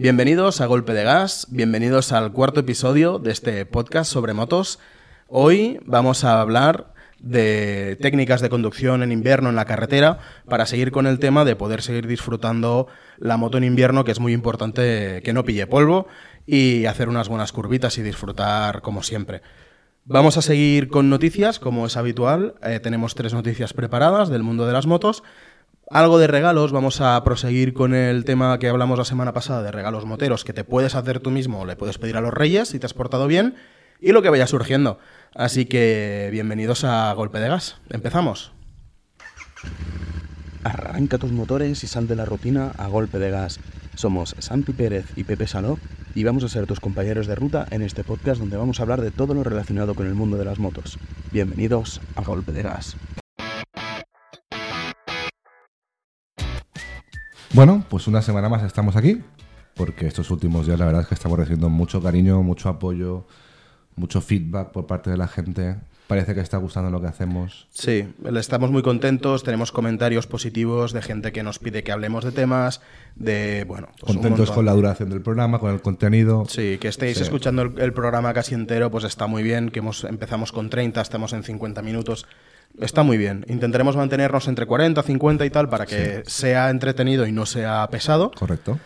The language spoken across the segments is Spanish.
Bienvenidos a Golpe de Gas, bienvenidos al cuarto episodio de este podcast sobre motos. Hoy vamos a hablar de técnicas de conducción en invierno en la carretera para seguir con el tema de poder seguir disfrutando la moto en invierno, que es muy importante que no pille polvo y hacer unas buenas curvitas y disfrutar como siempre. Vamos a seguir con noticias, como es habitual. Eh, tenemos tres noticias preparadas del mundo de las motos. Algo de regalos, vamos a proseguir con el tema que hablamos la semana pasada de regalos moteros que te puedes hacer tú mismo o le puedes pedir a los reyes si te has portado bien y lo que vaya surgiendo. Así que bienvenidos a Golpe de Gas. Empezamos. Arranca tus motores y sal de la rutina a golpe de gas. Somos Santi Pérez y Pepe Saló y vamos a ser tus compañeros de ruta en este podcast donde vamos a hablar de todo lo relacionado con el mundo de las motos. Bienvenidos a Golpe de Gas. Bueno, pues una semana más estamos aquí, porque estos últimos días la verdad es que estamos recibiendo mucho cariño, mucho apoyo, mucho feedback por parte de la gente. Parece que está gustando lo que hacemos. Sí, estamos muy contentos, tenemos comentarios positivos de gente que nos pide que hablemos de temas, de, bueno... Pues contentos con la duración del programa, con el contenido. Sí, que estéis Sí. escuchando el, el programa casi entero, pues está muy bien, que hemos, empezamos con 30, estamos en 50 minutos. Está muy bien. Intentaremos mantenernos entre 40, 50 y tal para que sea entretenido y no sea pesado. Correcto.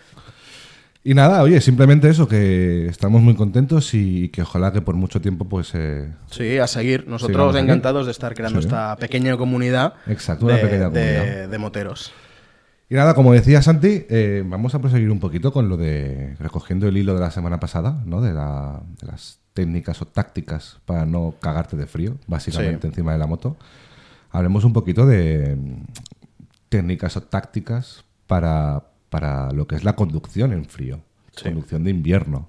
Y nada, oye, simplemente eso, que estamos muy contentos y que ojalá que por mucho tiempo pues... eh, Sí, a seguir. Nosotros encantados de estar creando Sí. esta pequeña comunidad, Exacto, una de, pequeña de- comunidad. de moteros. Y nada, como decía Santi, eh, vamos a proseguir un poquito con lo de recogiendo el hilo de la semana pasada, ¿no? De, la- de las técnicas o tácticas para no cagarte de frío, básicamente Sí. encima de la moto. Hablemos un poquito de mm, técnicas o tácticas para, para lo que es la conducción en frío, Sí. conducción de invierno.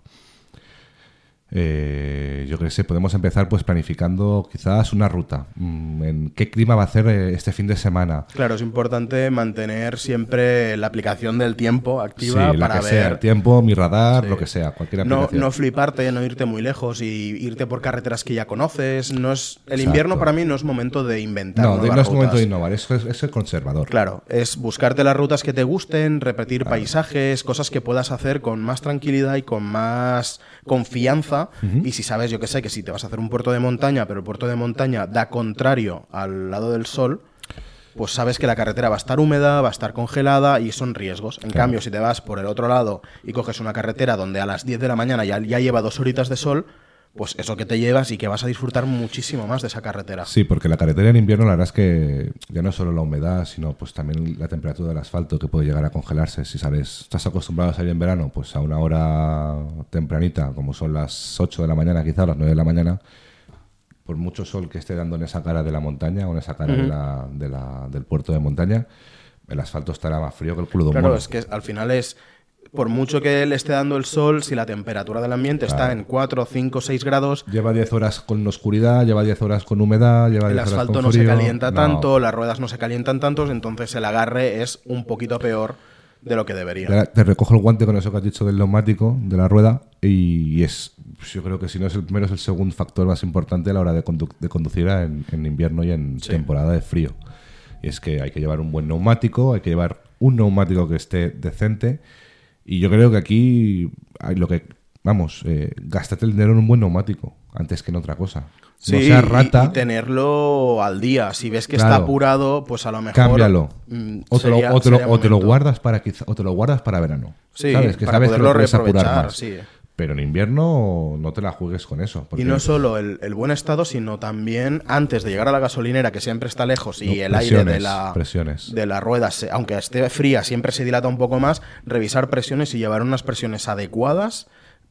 Eh, yo creo que sé, podemos empezar pues planificando quizás una ruta. Mm, ¿En qué clima va a hacer eh, este fin de semana? Claro, es importante mantener siempre la aplicación del tiempo activa Sí, la para que sea, el ver. tiempo, mi radar, Sí. lo que sea, cualquier No, aplicación. no fliparte, no irte muy lejos y irte por carreteras que ya conoces. No es, el Exacto. invierno para mí no es momento de inventar. no, no es momento de innovar, eso es, es el conservador. Claro, es buscarte las rutas que te gusten, repetir paisajes, cosas que puedas hacer con más tranquilidad y con más confianza. Y si sabes, yo que sé, que si te vas a hacer un puerto de montaña, pero el puerto de montaña da contrario al lado del sol, pues sabes que la carretera va a estar húmeda, va a estar congelada y son riesgos. En cambio, si te vas por el otro lado y coges una carretera donde a las 10 de la mañana ya, ya lleva dos horitas de sol, pues eso que te llevas y que vas a disfrutar muchísimo más de esa carretera. Sí, porque la carretera en invierno la verdad es que ya no es solo la humedad, sino pues también la temperatura del asfalto que puede llegar a congelarse. Si sabes, estás acostumbrado a salir en verano, pues a una hora tempranita, como son las 8 de la mañana, quizá las 9 de la mañana, por mucho sol que esté dando en esa cara de la montaña o en esa cara de la- de la- del puerto de montaña, el asfalto estará más frío que el culo de un Claro, mono. es que al final es, por mucho que le esté dando el sol, si la temperatura del ambiente está en 4, 5, 6 grados, Lleva 10 horas con oscuridad, lleva 10 horas con humedad, lleva el 10 horas asfalto con no se calienta No. tanto, las ruedas no se calientan tanto, entonces el agarre es un poquito peor de lo que debería. Te, recojo el guante con eso que has dicho del neumático, de la rueda, y es, yo creo que si no es el primero, es el segundo factor más importante a la hora de, condu- de conducir en, en invierno y en Sí. temporada de frío. Y es que hay que llevar un buen neumático, hay que llevar un neumático que esté decente, y yo creo que aquí hay lo que, vamos, eh, gástate el dinero en un buen neumático, antes que en otra cosa. Sí, no seas y- rata, y, tenerlo al día. Si ves que está apurado, pues a lo mejor. cámbialo. mm, o, te lo, sería- o te lo- sería o te lo momento. guardas para quizá- o te lo guardas para verano. Sí, ¿Sabes? Que para sabes que poderlo lo puedes apurar reaprovechar, más. sí. Pero en invierno no te la juegues con eso. Y no solo el, el buen estado, sino también antes de llegar a la gasolinera, que siempre está lejos, y No, el aire de la, presiones. de la rueda, se- aunque esté fría, siempre se dilata un poco más, revisar presiones y llevar unas presiones adecuadas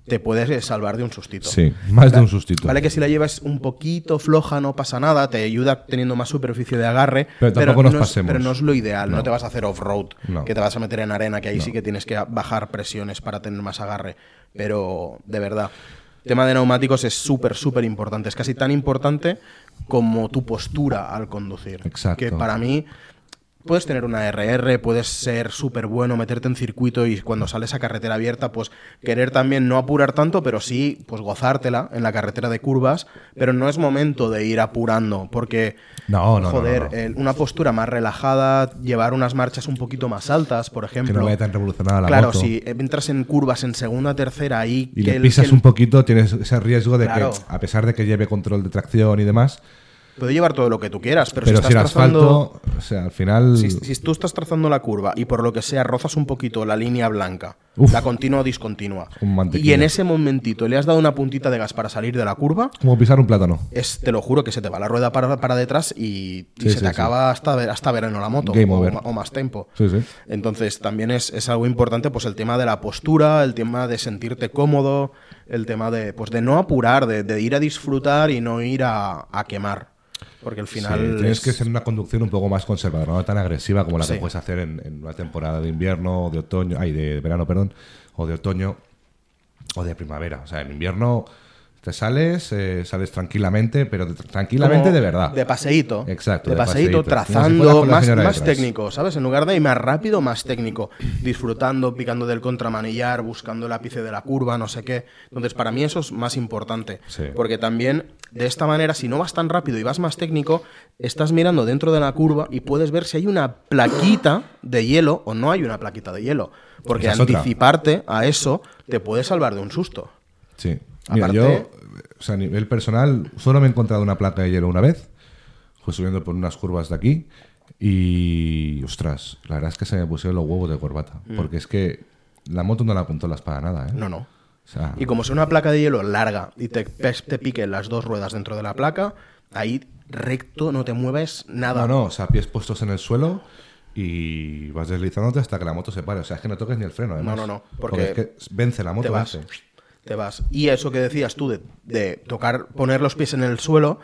te puedes eh, salvar de un sustito. Sí, más de un sustito. Vale que si la llevas un poquito floja no pasa nada, te ayuda teniendo más superficie de agarre, Pero tampoco nos no es, pasemos. pero no es lo ideal, no, No. te vas a hacer off-road, No. que te vas a meter en arena, que ahí sí que tienes que bajar presiones para tener más agarre, pero de verdad. tema de neumáticos es súper, súper importante. Es casi tan importante como tu postura al conducir. Exacto. Que para mí, puedes tener una RR, puedes ser súper bueno, meterte en circuito y cuando sales a carretera abierta, pues querer también no apurar tanto, pero sí, pues gozártela en la carretera de curvas, pero no es momento de ir apurando, porque, No, no, joder, no, no. el- una postura más relajada, llevar unas marchas un poquito más altas, por Que ejemplo. no vaya tan revolucionada la claro, moto. si entras en curvas en segunda, tercera, ahí... Y que le el- pisas que el- un poquito, tienes ese riesgo de Claro. que, a pesar de que lleve control de tracción y demás, Puede llevar todo lo que tú quieras, pero, pero, si estás trazando... asfalto, o sea, al final. Si, si tú estás trazando la curva y por lo que sea rozas un poquito la línea blanca, Uf. la continua o discontinua, y en ese momentito le has dado una puntita de gas para salir de la curva, Como pisar un plátano. es, te lo juro que se te va la rueda para, para detrás y, y Sí, se sí, te acaba hasta, hasta verano la moto Game o, over. ma- o más tiempo. Entonces también es, es algo importante pues el tema de la postura, el tema de sentirte cómodo, el tema de, pues, de no apurar, de, de ir a disfrutar y no ir a, a quemar. Porque al final... Sí, tienes es- que ser una conducción un poco más conservadora, no tan agresiva como la Sí. que puedes hacer en, en una temporada de invierno o de otoño, ay, de verano, perdón, o de otoño o de primavera. O sea, en invierno te sales, eh, sales tranquilamente, pero de- tranquilamente como de verdad. De paseíto. Exacto, De, de paseíto, si trazando, más, más técnico, ¿sabes? En lugar de ir más rápido, más técnico. Disfrutando, picando del contramanillar, buscando el ápice de la curva, no sé qué. Entonces, para mí eso es más importante. Sí. Porque también, de esta manera, si no vas tan rápido y vas más técnico, estás mirando dentro de la curva y puedes ver si hay una plaquita de hielo o no hay una plaquita de hielo. Porque Esa anticiparte a eso te puede salvar de un susto. Sí. Mira, Aparte- yo, o sea, a nivel personal, solo me he encontrado una placa de hielo una vez. Fue subiendo por unas curvas de aquí. Y, ostras, la verdad es que se me pusieron los huevos de corbata. Porque es que la moto no la controlas para nada, ¿eh? Mm. No, no. O sea, Y como sea una placa de hielo larga y te, te piquen las dos ruedas dentro de la placa, ahí recto no te mueves nada. no, no, o sea, pies puestos en el suelo y vas deslizándote hasta que la moto se pare. O sea, es que no toques ni el freno, además. No, no, no, Porque, porque es que vence la moto, te vas. vence. Te vas. Y eso que decías tú de, de tocar, poner los pies en el suelo,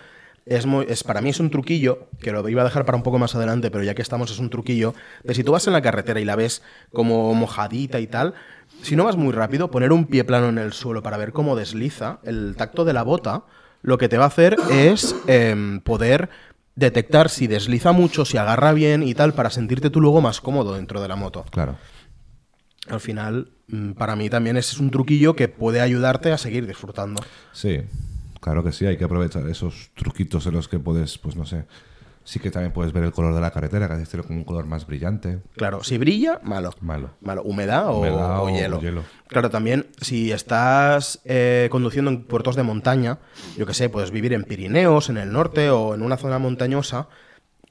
es, muy, es para mí es un truquillo, que lo iba a dejar para un poco más adelante, pero ya que estamos es un truquillo, de si tú vas en la carretera y la ves como mojadita y tal, si no vas muy rápido, poner un pie plano en el suelo para ver cómo desliza el tacto de la bota, lo que te va a hacer es em, poder detectar si desliza mucho, si agarra bien y tal, para sentirte tú luego más cómodo dentro de la moto. Claro. Al final, para mí también es un truquillo que puede ayudarte a seguir disfrutando. Sí, claro que sí, hay que aprovechar esos truquitos en los que puedes, pues no sé, sí que también puedes ver el color de la carretera, que tiene como un color más brillante. Claro, si brilla, malo. Malo. Malo. ¿Humedad o, Humedad o o hielo? hielo. Claro, también si estás eh, conduciendo en puertos de montaña, yo que sé, puedes vivir en Pirineos, en el norte o en una zona montañosa,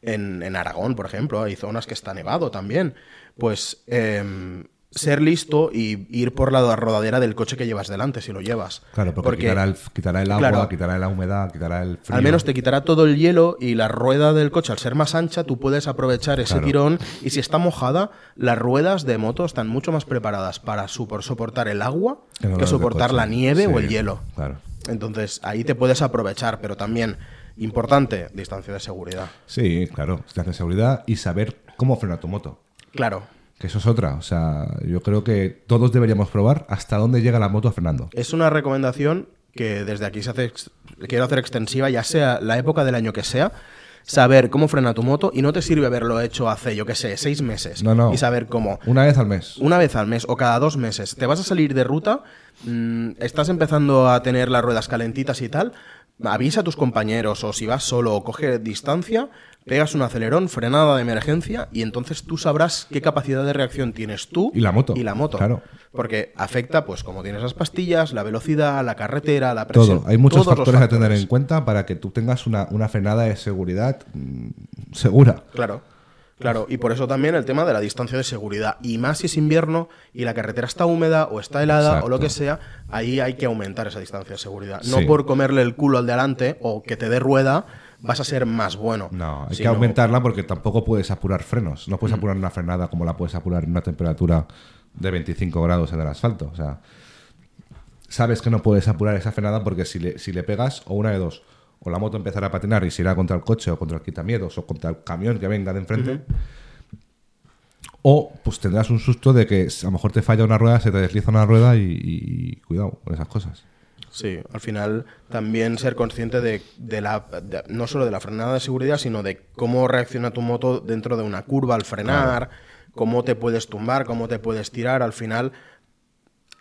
en, en Aragón, por ejemplo, hay zonas que está nevado también. Pues em, ser listo y ir por la rodadera del coche que llevas delante, si lo llevas. Claro, porque, quitará, el, quitará el agua, Claro. quitará la humedad, quitará el frío. Al menos te quitará todo el hielo y la rueda del coche, al ser más ancha, tú puedes aprovechar ese Claro. tirón. Y si está mojada, las ruedas de moto están mucho más preparadas para soportar el agua Que no soportar la nieve o el hielo. Claro. Entonces ahí te puedes aprovechar, pero también, importante, distancia de seguridad. Sí, claro, distancia de seguridad y saber cómo frenar tu moto. Claro, Que eso es otra. O sea, yo creo que todos deberíamos probar hasta dónde llega la moto frenando. es una recomendación que desde aquí se hace, ex- quiero hacer extensiva, ya sea la época del año que sea. Saber cómo frena tu moto y no te sirve haberlo hecho hace, yo qué sé, seis meses. No, no. Y saber cómo. Una vez al mes. Una vez al mes o cada dos meses. Te vas a salir de ruta, mm, estás empezando a tener las ruedas calentitas y tal. Avisa a tus compañeros o si vas solo o coge distancia, pegas un acelerón, frenada de emergencia y entonces tú sabrás qué capacidad de reacción tienes tú Y la moto, Y la moto. claro. Porque afecta, pues, como tienes las pastillas, la velocidad, la carretera, la presión. Todo. Hay muchos factores a tener en cuenta para que tú tengas una, una frenada de seguridad mm, segura. Claro, claro. Y por eso también el tema de la distancia de seguridad. Y más si es invierno y la carretera está húmeda o está helada Exacto. o lo que sea, ahí hay que aumentar esa distancia de seguridad. No Sí. por comerle el culo al de adelante o que te dé rueda vas a ser más bueno. No, hay que aumentarla porque tampoco puedes apurar frenos. No Mm. puedes apurar una frenada como la puedes apurar en una temperatura de 25 grados en el asfalto. O sea, sabes que no puedes apurar esa frenada porque si le, si le pegas, o una de dos, o la moto empezará a patinar y se irá contra el coche o contra el quitamiedos o contra el camión que venga de enfrente. O pues tendrás un susto de que a lo mejor te falla una rueda, se te desliza una rueda y, cuidado con esas cosas. Sí, al final también ser consciente de, de la de- no solo de la frenada de seguridad, sino de cómo reacciona tu moto dentro de una curva al frenar, cómo te puedes tumbar, cómo te puedes tirar. Al final,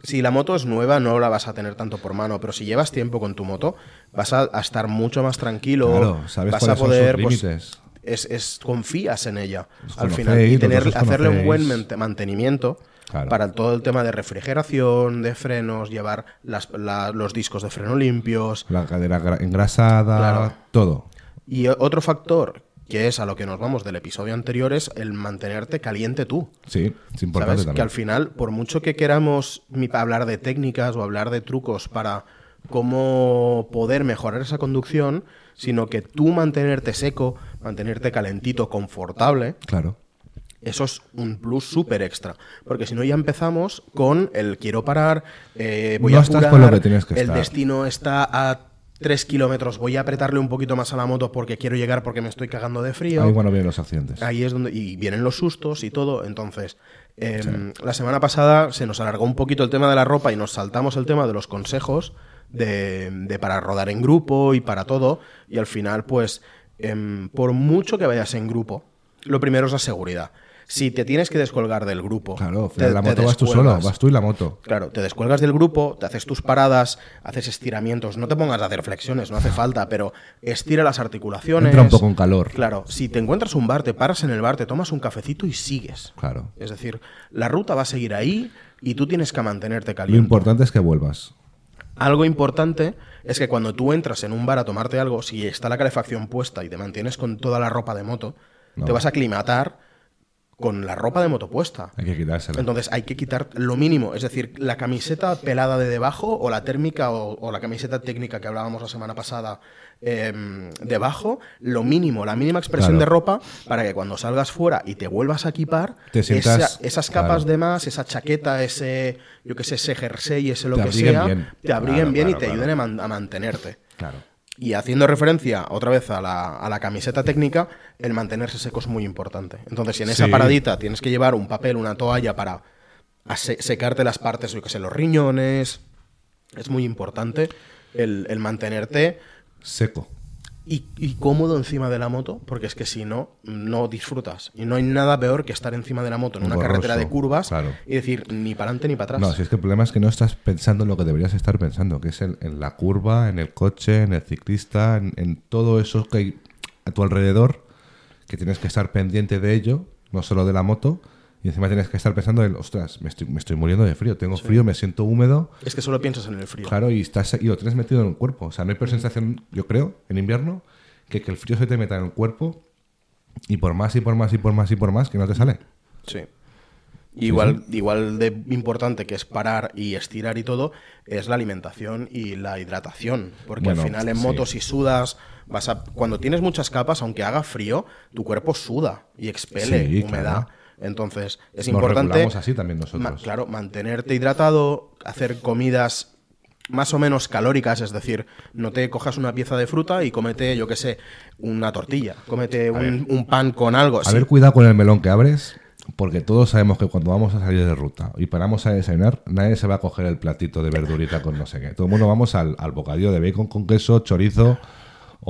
si la moto es nueva, no la vas a tener tanto por mano, pero si llevas tiempo con tu moto, vas a, a estar mucho más tranquilo. Claro, sabes vas a poder, son sus pues, es, es- confías en ella al final y tener, hacerle un buen mantenimiento Claro. para todo el tema de refrigeración, de frenos, llevar las- la- los discos de freno limpios. La cadera gra- engrasada, Claro. todo. Y otro factor que es a lo que nos vamos del episodio anterior es el mantenerte caliente tú. Sí, es importante ¿Sabes? Que también. al final, por mucho que queramos hablar de técnicas o hablar de trucos para cómo poder mejorar esa conducción, sino que tú mantenerte seco, mantenerte calentito, confortable, Claro. eso es un plus súper extra. Porque si no, ya empezamos con el quiero parar, eh, voy No a estás apurar, con lo que tienes que el estar. destino está a 3 kilómetros, voy a apretarle un poquito más a la moto porque quiero llegar porque me estoy cagando de frío. Ahí bueno vienen los accidentes. Ahí es donde. Y vienen los sustos y todo. Entonces, em, la semana pasada se nos alargó un poquito el tema de la ropa y nos saltamos el tema de los consejos de, de para rodar en grupo y para todo. Y al final, pues, em, por mucho que vayas en grupo, lo primero es la seguridad. Si te tienes que descolgar del grupo. Claro, te- la te moto vas tú solo, vas tú y la moto. Claro, te descuelgas del grupo, te haces tus paradas, haces estiramientos. No te pongas a hacer flexiones, no hace falta, pero estira las articulaciones. Entra un poco en calor. Claro, si te encuentras un bar, te paras en el bar, te tomas un cafecito y sigues. Claro. Es decir, la ruta va a seguir ahí y tú tienes que mantenerte Lo caliente. importante es que vuelvas. Algo importante es que cuando tú entras en un bar a tomarte algo, si está la calefacción puesta y te mantienes con toda la ropa de moto, No. te vas a aclimatar con la ropa de moto puesta. Hay que quitársela. Entonces hay que quitar lo mínimo, es decir, la camiseta pelada de debajo o la térmica o, o la camiseta técnica que hablábamos la semana pasada em, debajo, lo mínimo, la mínima expresión Claro. de ropa para que cuando salgas fuera y te vuelvas a equipar, Te sientas- esa- esas capas claro. de más, esa chaqueta, ese, yo que sé, ese jersey, ese lo Te que sea, bien. te abriguen Claro, bien y te ayuden a, man- a mantenerte. Claro. Y haciendo referencia otra vez a la, a la camiseta técnica, el mantenerse seco es muy importante. Entonces, si en esa Sí. paradita tienes que llevar un papel, una toalla para secarte las partes, yo que sé, los riñones, es muy importante el, el mantenerte Seco. Y, y cómodo encima de la moto, porque es que si no, no disfrutas. Y no hay nada peor que estar encima de la moto en una Borroso, carretera de curvas claro. y decir ni para adelante ni para atrás. No, si es que el problema es que no estás pensando en lo que deberías estar pensando, que es en, en la curva, en el coche, en el ciclista, en, en todo eso que hay a tu alrededor, que tienes que estar pendiente de ello, no solo de la moto, y encima tienes que estar pensando en, ostras, me estoy, me estoy muriendo de frío, tengo frío, me siento húmedo, Es que solo piensas en el frío. claro, y, estás, y lo tienes metido en el cuerpo. O sea, no hay peor sensación, yo creo, en invierno, que que el frío se te meta en el cuerpo y por más y por más y por más y por más que no te sale. Sí. Igual, igual de importante que es parar y estirar y todo, es la alimentación y la hidratación. Porque Bueno, al final en sí. moto si sudas, vas a, cuando tienes muchas capas, aunque haga frío, tu cuerpo suda y expele Sí, humedad. claro. Entonces es Nos importante, así también nosotros. ma- claro, mantenerte hidratado, hacer comidas más o menos calóricas, es decir, no te cojas una pieza de fruta y comete, yo qué sé, una tortilla, comete un, un pan con algo. A sí, ver, cuidado con el melón que abres, porque todos sabemos que cuando vamos a salir de ruta y paramos a desayunar, nadie se va a coger el platito de verdurita con no sé qué. Todo el mundo vamos al, al bocadillo de bacon con queso, chorizo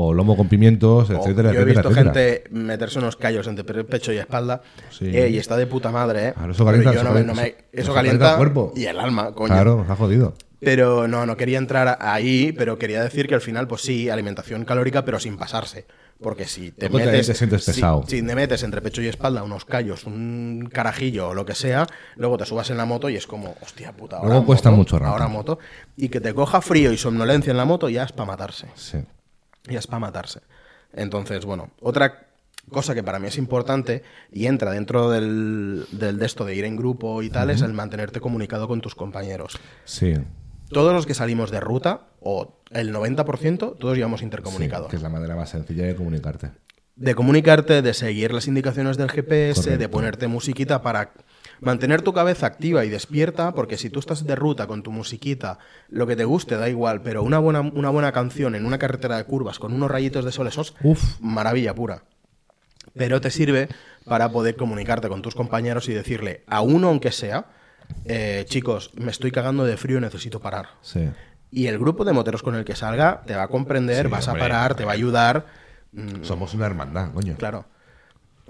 o lomo con pimientos, etcétera, yo he visto etcétera. gente meterse unos callos entre pe- pecho y espalda Sí. eh, y está de puta madre, ¿eh? Claro, eso calienta, eso no me- calienta- no me- eso eso calienta calienta el cuerpo. y el alma, coño. Claro, está jodido. Pero no, no quería entrar ahí, pero quería decir que al final, pues sí, alimentación calórica, pero sin pasarse. Porque si te también metes. te sientes si- pesado. Si, te metes entre pecho y espalda unos callos, un carajillo o lo que sea, luego te subas en la moto y es como, hostia puta. Ahora Luego cuesta mucho rato. Ahora moto. Y que te coja frío y somnolencia en la moto ya es para matarse. Sí. Ya es para matarse. Entonces, bueno, otra cosa que para mí es importante y entra dentro del, del de esto de ir en grupo y tal es el mantenerte comunicado con tus compañeros. Sí. Todos los que salimos de ruta, o el 90%, todos llevamos Sí, intercomunicados. que es la manera más sencilla de comunicarte. De comunicarte, de seguir las indicaciones del GPS, de ponerte musiquita para mantener tu cabeza activa y despierta, porque si tú estás de ruta con tu musiquita, lo que te guste da igual, pero una buena, una buena canción en una carretera de curvas con unos rayitos de sol, eso es Uf. maravilla pura. Pero te sirve para poder comunicarte con tus compañeros y decirle, a uno aunque sea, eh, chicos, me estoy cagando de frío, necesito parar. Sí. y el grupo de moteros con el que salga te va a comprender, Sí, vas a parar, te va a ayudar. Mm, Somos una hermandad, coño. Claro.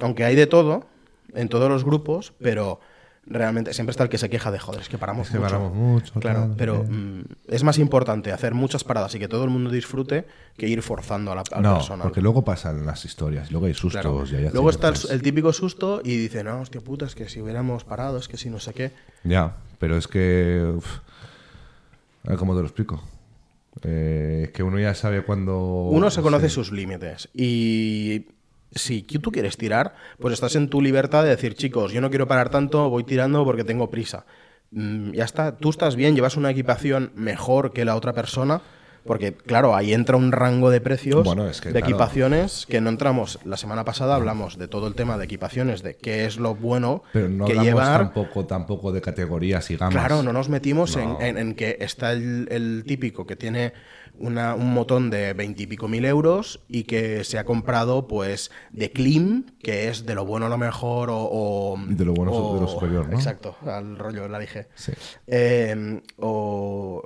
Aunque hay de todo en todos los grupos, pero realmente siempre está el que se queja de joder, es que paramos Es que mucho. paramos mucho, Claro, claro, pero sí. mm, es más importante hacer muchas paradas y que todo el mundo disfrute que ir forzando a la, al No, personal. porque luego pasan las historias, luego hay sustos Claro. y hay Luego está el, típico susto y dice, no, hostia puta, es que si hubiéramos parado, es que si no sé qué. Ya, pero es que... uf, a ver cómo te lo explico. Eh, es que uno ya sabe cuándo... Uno se conoce sí. sus límites y si tú quieres tirar, pues estás en tu libertad de decir, chicos, yo no quiero parar tanto, voy tirando porque tengo prisa. Mm, ya está, tú estás bien, llevas una equipación mejor que la otra persona, porque claro, ahí entra un rango de precios Bueno, es que, de claro. equipaciones que no entramos. La semana pasada hablamos de todo el tema de equipaciones, de qué es lo bueno Pero no que llevar. tampoco, tampoco de categorías y gamas. Claro, no nos metimos en-. En, en que está el, el típico que tiene una- un motón de veintipico mil euros y que se ha comprado pues de Klim, que es de lo bueno a lo mejor o... o- Y de lo bueno o- de lo superior, ¿no? Exacto, al rollo, la dije. Sí. Eh, o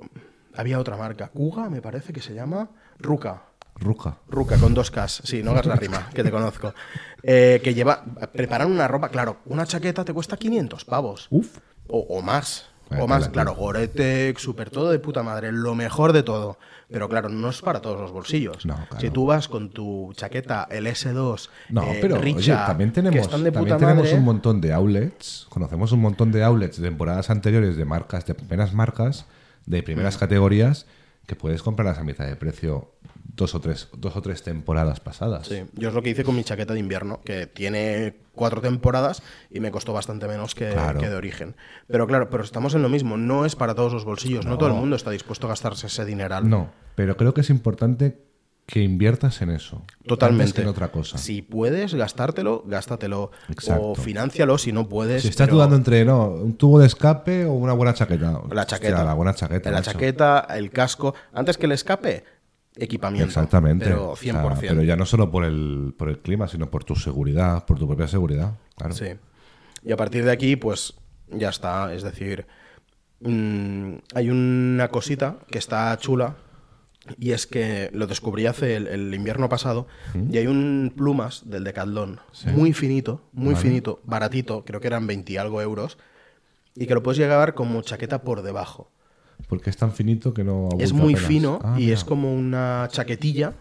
había otra marca, Kuga me parece que se llama, Ruka. Ruca. Ruca con dos Ks, sí, no hagas la rima, que te conozco. Eh, que lleva, preparan una ropa, claro, una chaqueta te cuesta 500 pavos. Uf. O, o más. O más, claro, tío. Gore-Tex, super todo de puta madre, lo mejor de todo. Pero claro, no es para todos los bolsillos. No, claro. Si tú vas con tu chaqueta, el S2, No, eh, pero oye, Richa, también que tenemos, están de también tenemos madre, un montón de outlets. Conocemos un montón de outlets de temporadas anteriores de marcas, de primeras marcas, de Mm. primeras categorías, que puedes comprarlas a mitad de precio dos o tres, dos o tres temporadas pasadas. Sí, yo es lo que hice con mi chaqueta de invierno, que tiene cuatro temporadas y me costó bastante menos que, Claro. que de origen. Pero claro, pero estamos en lo mismo, no es para todos los bolsillos, no, No. todo el mundo está dispuesto a gastarse ese dineral. No, pero creo que es importante que inviertas en eso. Totalmente. Antes que en otra cosa. Si puedes gastártelo, gástatelo. Exacto. O financialo si no puedes. Si estás pero dudando entre no, un tubo de escape o una buena chaqueta. La chaqueta. Hostia, la buena chaqueta. La macho. chaqueta, el casco. Antes que el escape, equipamiento. Exactamente. Pero O sea, 100%. pero ya no solo por el, por el clima, sino por tu seguridad, por tu propia seguridad. Claro. Sí. Y a partir de aquí, pues ya está. Es decir, mm, hay una cosita que está chula. Y es que lo descubrí hace el, el invierno pasado. Y hay un plumas del Decathlon. Muy finito, muy Vale. finito, baratito. Creo que eran 20 y algo euros. Y que lo puedes llevar como chaqueta por debajo. Porque es tan finito que no Es muy apenas. fino Ah, y mira. es como una chaquetilla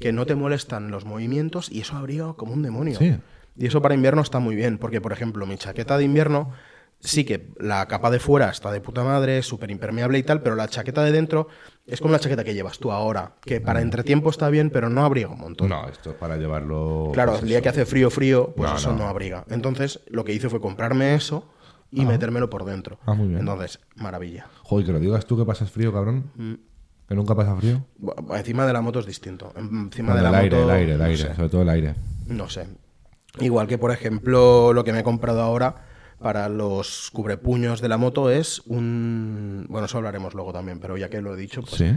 que no te molestan los movimientos y eso abriga como un demonio. Sí. Y eso para invierno está muy bien, porque por ejemplo mi chaqueta de invierno sí que la capa de fuera está de puta madre, súper impermeable y tal, pero la chaqueta de dentro es como la chaqueta que llevas tú ahora, que para entretiempo está bien, pero no abriga un montón. No, esto es para llevarlo. Claro, pues el día que hace frío, frío, pues No, eso no. no. abriga. Entonces, lo que hice fue comprarme eso y metérmelo por dentro. Ah, muy bien. Entonces, maravilla. Joder, que lo digas tú que pasas frío, cabrón. Mm. Que nunca pasa frío. Bu- Encima de la moto es distinto. Encima No, de la el aire, moto, el aire, el no aire. sé. Sobre todo el aire. No sé. Igual que, por ejemplo, lo que me he comprado ahora para los cubrepuños de la moto es un... Bueno, eso hablaremos luego también, pero ya que lo he dicho, pues Sí.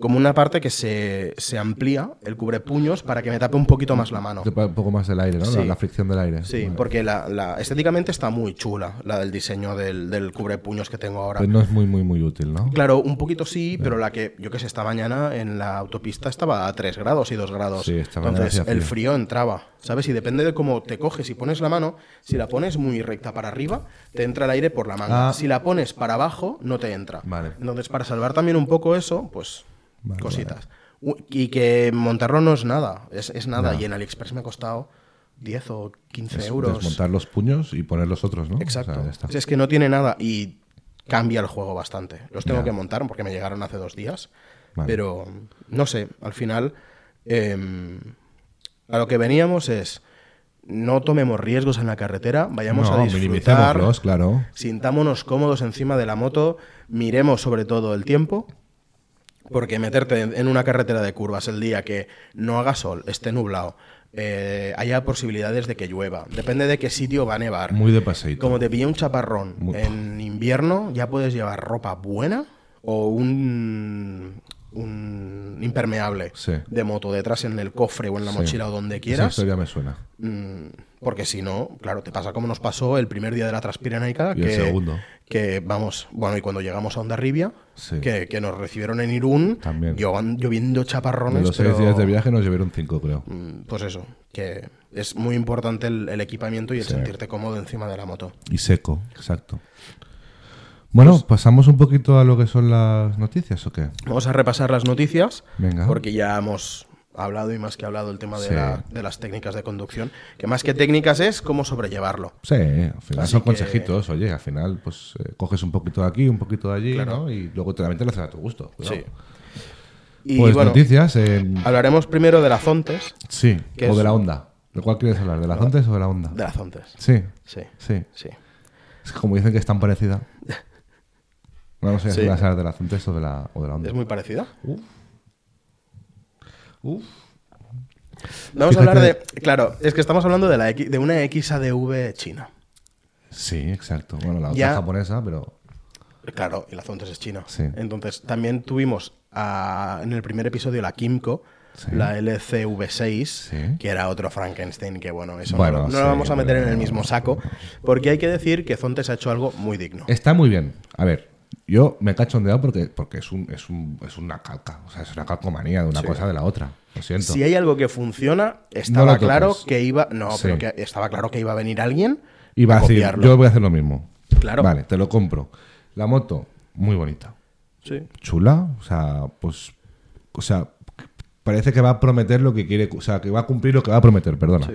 como una parte que se, se amplía el cubrepuños para que me tape un poquito más la mano. Un poco más del aire, ¿no? La, Sí. la fricción del aire. Sí, Vale. porque la, la- estéticamente está muy chula, la del diseño del, del cubrepuños que tengo ahora. No es muy, muy, muy útil, ¿no? Claro, un poquito sí, pero la que, yo que sé, esta mañana en la autopista estaba a 3 grados y 2 grados. Sí, esta Entonces el frío entraba, ¿sabes? Y depende de cómo te coges y pones la mano, si la pones muy recta para arriba, te entra el aire por la manga. Ah. Si la pones para abajo, no te entra. Vale. Entonces, para salvar también un poco eso, pues Vale, cositas. Y que montarlo no es nada, es, es nada. Y en AliExpress me ha costado 10 o 15 Es euros. Desmontar los puños y poner los otros, ¿no? Exacto. O sea, es que no tiene nada y cambia el juego bastante. Los tengo que montar porque me llegaron hace dos días. Vale. Pero no sé, al final em, a lo que veníamos es no tomemos riesgos en la carretera, vayamos no, a disfrutar, claro. sintámonos cómodos encima de la moto, miremos sobre todo el tiempo. Porque meterte en una carretera de curvas el día que no haga sol, esté nublado, eh, haya posibilidades de que llueva. Depende de qué sitio va a nevar. Muy de paseíto. Como te pilla un chaparrón Muy- en invierno, ya puedes llevar ropa buena o un un impermeable Sí. de moto detrás en el cofre o en la Sí. mochila o donde Esa quieras. historia me suena. Mm, Porque si no, claro, te pasa como nos pasó el primer día de la Transpirenaica. Y el que, segundo. Que vamos, bueno, y cuando llegamos a Ondarribia, Sí. que, que nos recibieron en Irún, También. lloviendo De chaparrones. los seis días de viaje nos llevaron cinco, creo. mm, Pues eso, que es muy importante el, el equipamiento y el sentirte cómodo encima de la moto. Y seco, exacto. Bueno, pasamos un poquito a lo que son las noticias, ¿o qué? Vamos a repasar las noticias, Venga. porque ya hemos hablado y más que hablado el tema de, Sí. la- de las técnicas de conducción, que más que técnicas es cómo sobrellevarlo. Sí, al final Así son que- consejitos, oye, al final pues eh, coges un poquito de aquí, un poquito de allí, Claro. ¿no? Y luego te, te lo haces a tu gusto. cuidado. Sí. Y Pues bueno, noticias, en- hablaremos primero de la Zontes, sí, ¿qué o es? de la onda. ¿De cuál quieres hablar? ¿De la Zontes o de la onda? de la Zontes. Sí, Sí, sí. sí. Es como dicen que es tan parecida. No, no sé Sí. si vas a hablar de la Zontes o de la, o de la onda. Es muy parecida. Uf. Vamos a hablar de. Claro, es que estamos hablando de, la de una XADV china. Sí, exacto. Bueno, la otra Ya- japonesa, pero... Claro, y la Zontes es china. Sí. Entonces, también tuvimos en el primer episodio la Kimco, Sí. la LCV6, Sí. que era otro Frankenstein, que bueno, eso Bueno, no, no lo vamos a meter en el mismo saco, porque hay que decir que Zontes ha hecho algo muy digno. Está muy bien. A ver, yo me he cachondeado porque, porque es, un, es, un, es una calca. O sea, es una calcomanía de una Sí. cosa de la otra. Lo siento. Si hay algo que funciona, estaba claro que iba. No, Sí. pero que estaba claro que iba a venir alguien y va a decir, copiarlo. yo voy a hacer lo mismo. Claro. Vale, te lo compro. La moto, muy bonita. Sí. Chula. O sea, pues... O sea, parece que va a prometer lo que quiere... O sea, que va a cumplir lo que va a prometer, perdona. sí.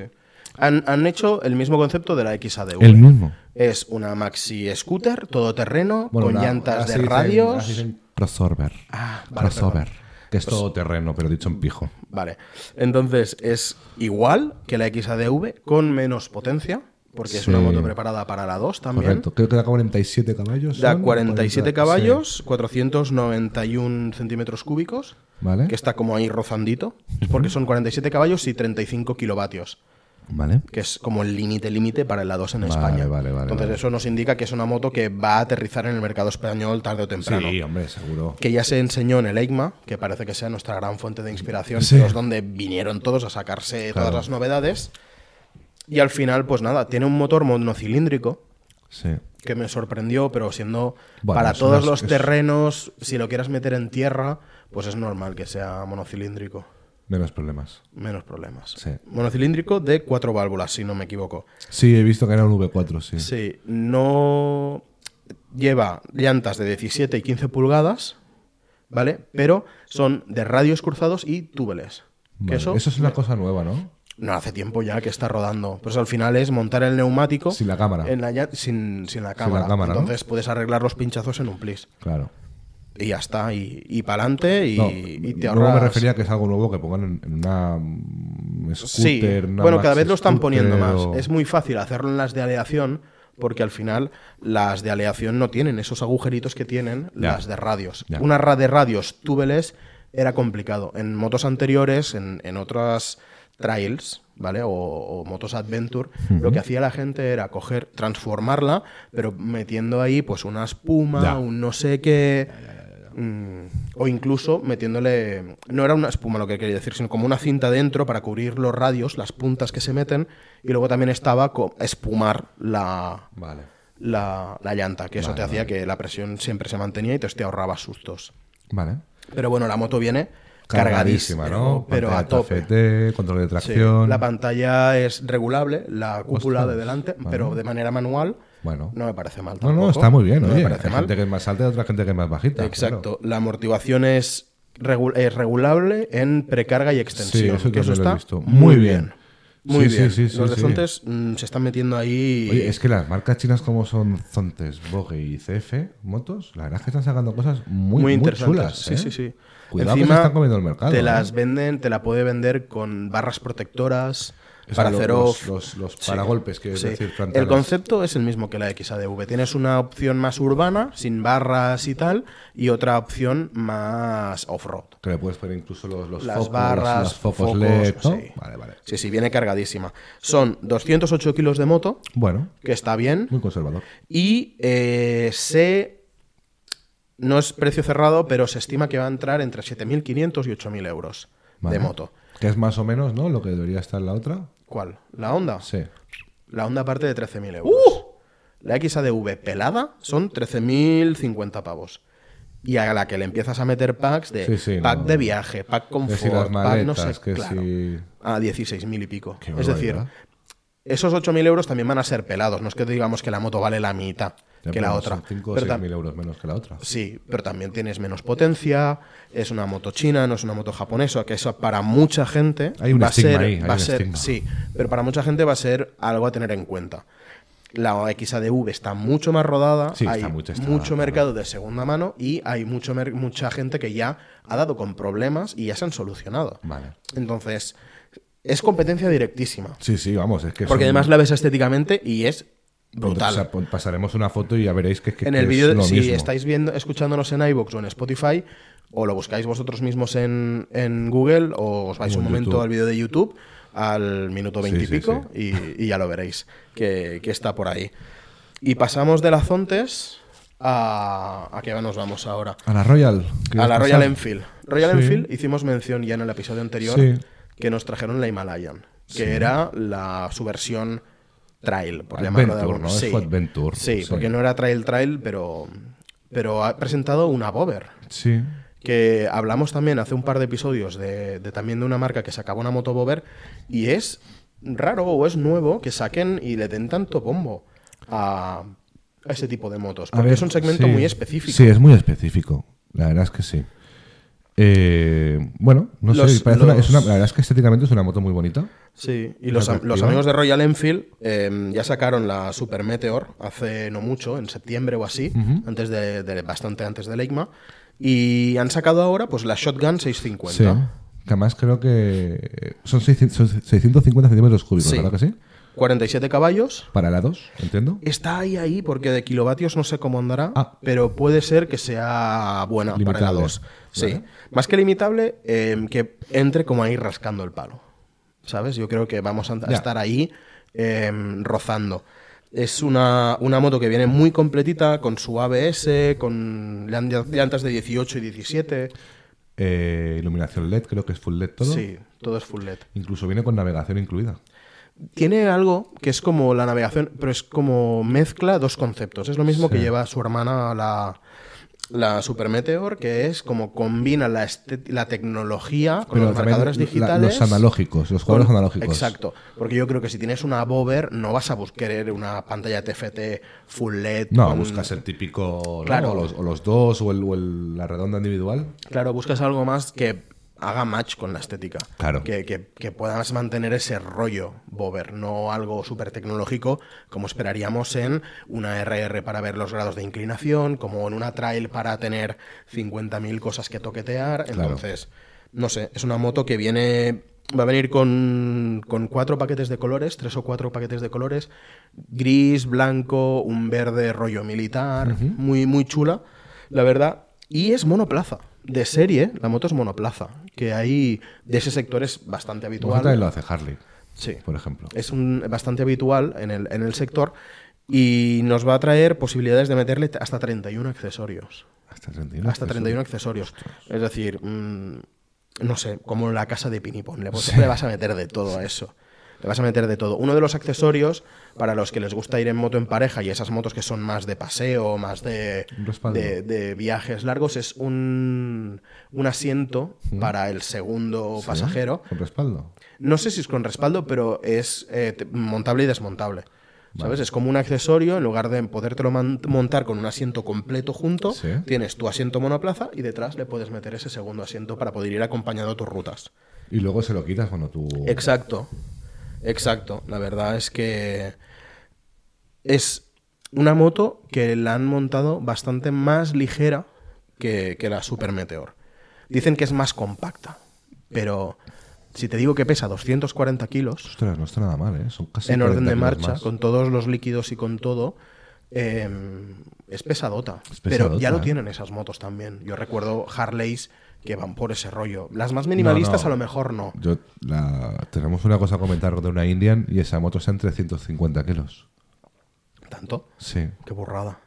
Han, han hecho el mismo concepto de la XADV. El mismo. Es una maxi scooter, todoterreno, Bueno, con la- llantas de radios. dicen crossover. Ah, vale, crossover. perdón. Que es todo terreno, pero dicho en pijo. Vale. Entonces es igual que la XADV con menos potencia, porque es una moto preparada para la 2 también. Correcto. Creo que da 47 caballos. Da son, 47 40, caballos, 491 centímetros cúbicos. Vale. que está como ahí rozandito, porque son 47 caballos y 35 kilovatios, Vale. que es como el límite límite para la 2 en Vale, España. vale, vale, Entonces eso nos indica que es una moto que va a aterrizar en el mercado español tarde o temprano. Sí, hombre, seguro. que ya se enseñó en el EICMA, que parece que sea nuestra gran fuente de inspiración, Sí. pero es donde vinieron todos a sacarse Claro. todas las novedades. Y al final, pues nada, tiene un motor monocilíndrico Sí. que me sorprendió, pero siendo Bueno, para todos los es- terrenos, si lo quieras meter en tierra, pues es normal que sea monocilíndrico. Menos problemas. Menos problemas. Sí. Monocilíndrico de cuatro válvulas, si no me equivoco. Sí, he visto que era un V4, sí. Sí, no lleva llantas de 17 y 15 pulgadas, ¿vale? Pero son de radios cruzados y túbeles. Vale. eso, Eso es una cosa nueva, ¿no? no hace tiempo ya que está rodando. Pues al final es montar el neumático Sin la cámara. en la sin, sin la cámara. cámara, ¿no? Entonces puedes arreglar los pinchazos en un plis. Claro. Y ya está. Y, y para adelante y, No, y te luego ahorras. me refería a que es algo nuevo que pongan en, una mm, scooter. Sí, una bueno, cada vez lo están poniendo más. Es muy fácil hacerlo en las de aleación porque al final las de aleación no tienen esos agujeritos que tienen Ya. las de radios. Ya. Una ra de radios túbeles era complicado. En motos anteriores, en, en otras trails, ¿vale? O, o motos adventure, lo que hacía la gente era coger, transformarla, pero metiendo ahí pues una espuma, Ya. un no sé qué. Mm, o incluso metiéndole. No era una espuma lo que quería decir, sino como una cinta dentro para cubrir los radios, las puntas que se meten. Y luego también estaba espumar la, Vale. la, la llanta, que eso Vale, te hacía que la presión siempre se mantenía y te, te ahorraba sustos. Vale. Pero bueno, la moto viene Cargadísima, cargadísima, ¿no? pero a tope. Control de Sí, tracción. la pantalla es regulable, la cúpula Ostras, de delante, pero de manera manual Bueno. no me parece mal. No, no, está muy bien, no oye. me parece Hay mal. gente que es más alta y otra gente que es más bajita. Exacto. La amortiguación es, regu- es regulable en precarga y extensión. Sí, eso que está visto. muy Muy bien. bien. Muy Sí, bien. sí, sí, Los de. Zontes mm, se están metiendo ahí. Oye, es que las marcas chinas como son Zontes, Vogue y CF Motos, la verdad es que están sacando cosas muy, muy, interesantes. chulas. Sí, ¿eh? sí, sí. Cuidado que se están comiendo el mercado. Te ¿eh? las venden, te la puede vender con barras protectoras Para hacer los, off. los, los Sí. paragolpes, Sí. decir, El frontales. concepto es el mismo que la XADV. Tienes una opción más urbana, sin barras y tal, y otra opción más off-road. Que le puedes poner incluso los, los Las focos, barras, los focos, focos, LED, ¿no? sí. Vale, vale. Sí, sí, viene cargadísima. Son 208 kilos de moto, Bueno, que está bien, muy conservador. y eh, se no es precio cerrado, pero se estima que va a entrar entre 7.500 y 8.000 euros Vale. de moto. Que es más o menos, ¿no? Lo que debería estar la otra. ¿Cuál? ¿La Honda? Sí. La Honda parte de 13.000 euros. La XADV pelada son 13.050 pavos. Y a la que le empiezas a meter packs de Sí, sí, pack no. de viaje, pack si confort, pack no sé, que claro, si... a 16.000 y pico. Qué Es decir, esos 8.000 euros también van a ser pelados. No es que digamos que la moto vale la mitad que pero la otra. 5 o Pero 6 tam- mil euros menos que la otra. Sí, pero también tienes menos potencia, es una moto china, no es una moto japonesa, que eso para mucha gente Hay un va a estigma ser, ahí, hay a un ser- estigma. sí, pero para mucha gente va a ser algo a tener en cuenta. La XADV está mucho más rodada, Sí, hay está mucho mucho mercado de segunda mano y hay mucho mucha gente que ya ha dado con problemas y ya se han solucionado. Vale. Entonces, es competencia directísima. Sí, sí, vamos, es que Porque son- además la ves estéticamente y es brutal. O sea, pon- pasaremos una foto y ya veréis que, que- en que el vídeo, si mismo. estáis viendo, escuchándonos en iVoox o en Spotify, o lo buscáis vosotros mismos en, en Google, o os vais un en momento al vídeo de YouTube, al minuto Sí, 20 y sí, pico, Y, y ya lo veréis, que, que está por ahí. Y pasamos de la Zontes a... ¿A qué nos vamos ahora? A la Royal. A ¿quieres la Royal? Enfield. Royal. Enfield hicimos mención ya en el episodio anterior que nos trajeron la Himalayan, que era la, su versión trail, por llamarlo de. Es su Adventure, Sí, sí. porque no era trail trail, pero, pero ha presentado una Bober. Sí. Que hablamos también hace un par de episodios de, de también de una marca que sacaba una moto Bober y es raro o es nuevo que saquen y le den tanto bombo a, a ese tipo de motos. Porque ver, es un segmento sí. muy específico. Sí, es muy específico. La verdad es que sí. Eh, bueno, no Los- sé, parece una- los- es una- la verdad es que estéticamente es una moto muy bonita. Sí, y los, amigos de Royal Enfield eh, ya sacaron la Super Meteor hace no mucho, en septiembre o así, antes de, de- bastante antes del EICMA, y han sacado ahora pues la Shotgun 650. Sí. Que además creo que son 600 son 650 centímetros cúbicos, Sí. ¿verdad que sí? 47 caballos. Para la 2, entiendo. Está ahí, ahí, porque de kilovatios no sé cómo andará, Ah. pero puede ser que sea buena para la Limitable. 2. Sí. Vale. Más que limitable, eh, que entre como ahí rascando el palo. ¿Sabes? Yo creo que vamos a Ya. estar ahí eh, rozando. Es una, una moto que viene muy completita, con su ABS, con llan- llantas de 18 y 17. Eh, iluminación LED, creo que es full LED todo. Sí, todo es full LED. Incluso viene con navegación incluida. Tiene algo que es como la navegación, pero es como mezcla dos conceptos. Es lo mismo que lleva su hermana la, la Super Meteor, que es como combina la, la tecnología con Pero los marcadores la- digitales. los analógicos, los con- cuadros analógicos. Exacto. Porque yo creo que si tienes una Bober, no vas a buscar una pantalla TFT full LED. No, con- buscas el típico, ¿no? Claro. o, los, o los dos, o, el, o el- la redonda individual. Claro, buscas algo más que haga match con la estética. Claro. Que, que, que puedas mantener ese rollo Bober, no algo súper tecnológico como esperaríamos en una RR para ver los grados de inclinación, como en una trail para tener 50.000 cosas que toquetear. Claro. Entonces, no sé, es una moto que viene... Va a venir con, con cuatro paquetes de colores, tres o cuatro paquetes de colores, gris, blanco, un verde rollo militar, muy, muy chula, la verdad. Y es monoplaza. De serie, la moto es monoplaza, que ahí de ese sector es bastante también habitual. lo hace Harley, Sí, por ejemplo. es un, bastante habitual en el, en el sector y nos va a traer posibilidades de meterle hasta 31 accesorios. Hasta 31. Hasta 31 accesorios. Es decir, mm, no sé, como la casa de Pinipón. Le, pues, le vas a meter de todo a eso. Le vas a meter de todo. Uno de los accesorios, para los que les gusta ir en moto en pareja y esas motos que son más de paseo, más de, de, de viajes largos, es un, un asiento para el segundo ¿Sí? pasajero. Con respaldo. No sé si es con respaldo, pero es eh, te- montable y desmontable. ¿Sabes? Es como un accesorio, en lugar de podértelo montar con un asiento completo junto, Sí. tienes tu asiento monoplaza y detrás le puedes meter ese segundo asiento para poder ir acompañado a tus rutas. Y luego se lo quitas cuando tú. Exacto, exacto. La verdad es que es una moto que la han montado bastante más ligera que, que la Super Meteor. Dicen que es más compacta, pero si te digo que pesa 240 kilos, Ostras, no está nada mal, ¿eh? Son casi en orden 40 de marcha, más. con todos los líquidos y con todo, eh, es pesadota. Es pero ya lo tienen esas motos también. Yo recuerdo Harleys que van por ese rollo. Las más minimalistas no. a lo mejor no. Yo, la- tenemos una cosa a comentar de una Indian y esa moto está en 350 kilos. ¿Tanto? Sí. Qué burrada.